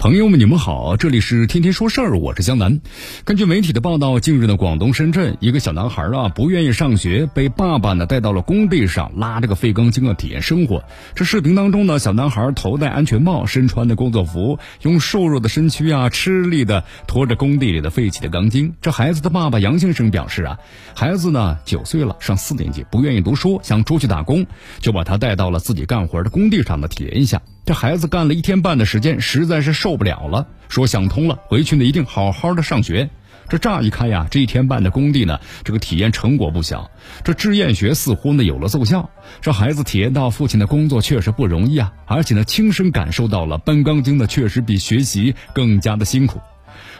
朋友们，你们好，这里是天天说事儿，我是江南。根据媒体的报道，近日呢，广东深圳一个小男孩啊，不愿意上学，被爸爸呢带到了工地上，拉这个废钢筋啊，体验生活。这视频当中呢，小男孩头戴安全帽，身穿的工作服，用瘦弱的身躯啊，吃力的拖着工地里的废弃的钢筋。这孩子的爸爸杨先生表示啊，孩子呢九岁了，上四年级，不愿意读书，想出去打工，就把他带到了自己干活的工地上呢，体验一下。这孩子干了一天半的时间，实在是受不了了，说想通了，回去呢一定好好的上学。这乍一看呀，这一天半的工地呢，这个体验成果不小。这志愿学似乎呢有了奏效，这孩子体验到父亲的工作确实不容易啊，而且呢亲身感受到了搬钢筋呢确实比学习更加的辛苦。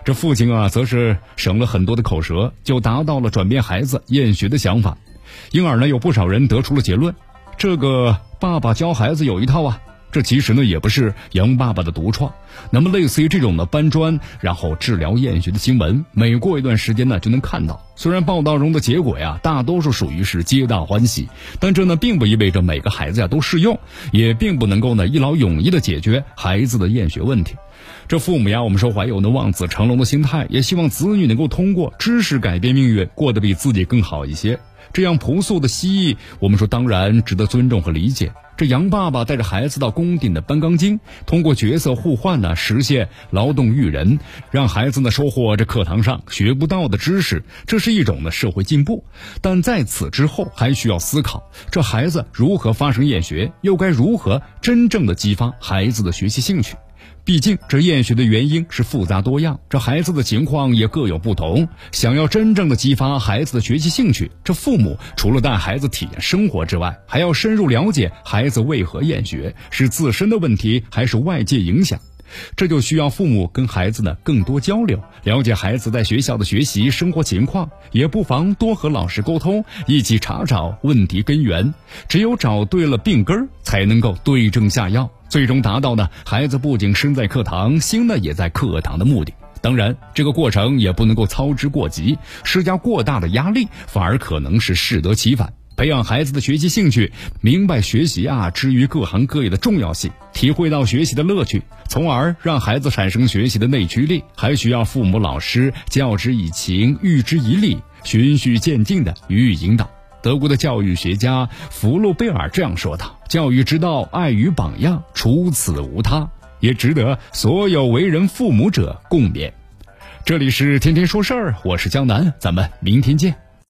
这父亲啊，则是省了很多的口舌，就达到了转变孩子厌学的想法。因而呢，有不少人得出了结论：这个爸爸教孩子有一套啊。这其实呢也不是杨爸爸的独创，那么类似于这种的搬砖然后治疗厌学的新闻，每过一段时间呢就能看到。虽然报道中的结果呀，大多数属于是皆大欢喜，但这呢并不意味着每个孩子呀都适用，也并不能够呢一劳永逸的解决孩子的厌学问题。这父母呀，我们说怀有呢望子成龙的心态，也希望子女能够通过知识改变命运，过得比自己更好一些。这样朴素的蜥蜴，我们说当然值得尊重和理解。这杨爸爸带着孩子到工地的搬钢筋，通过角色互换呢，实现劳动育人，让孩子呢收获这课堂上学不到的知识，这是一种呢社会进步。但在此之后，还需要思考这孩子如何发生厌学，又该如何真正的激发孩子的学习兴趣。毕竟，这厌学的原因是复杂多样，这孩子的情况也各有不同。想要真正的激发孩子的学习兴趣，这父母除了带孩子体验生活之外，还要深入了解孩子为何厌学，是自身的问题还是外界影响。这就需要父母跟孩子呢更多交流，了解孩子在学校的学习生活情况，也不妨多和老师沟通，一起查找问题根源。只有找对了病根儿，才能够对症下药。最终达到呢，孩子不仅身在课堂，心呢也在课堂的目的。当然，这个过程也不能够操之过急，施加过大的压力，反而可能是适得其反。培养孩子的学习兴趣，明白学习啊之于各行各业的重要性，体会到学习的乐趣，从而让孩子产生学习的内驱力，还需要父母老师教之以情，育之以理，循序渐进的予以引导。德国的教育学家弗洛贝尔这样说道：“教育之道，爱与榜样，除此无他，也值得所有为人父母者共勉。”这里是天天说事儿，我是江南，咱们明天见。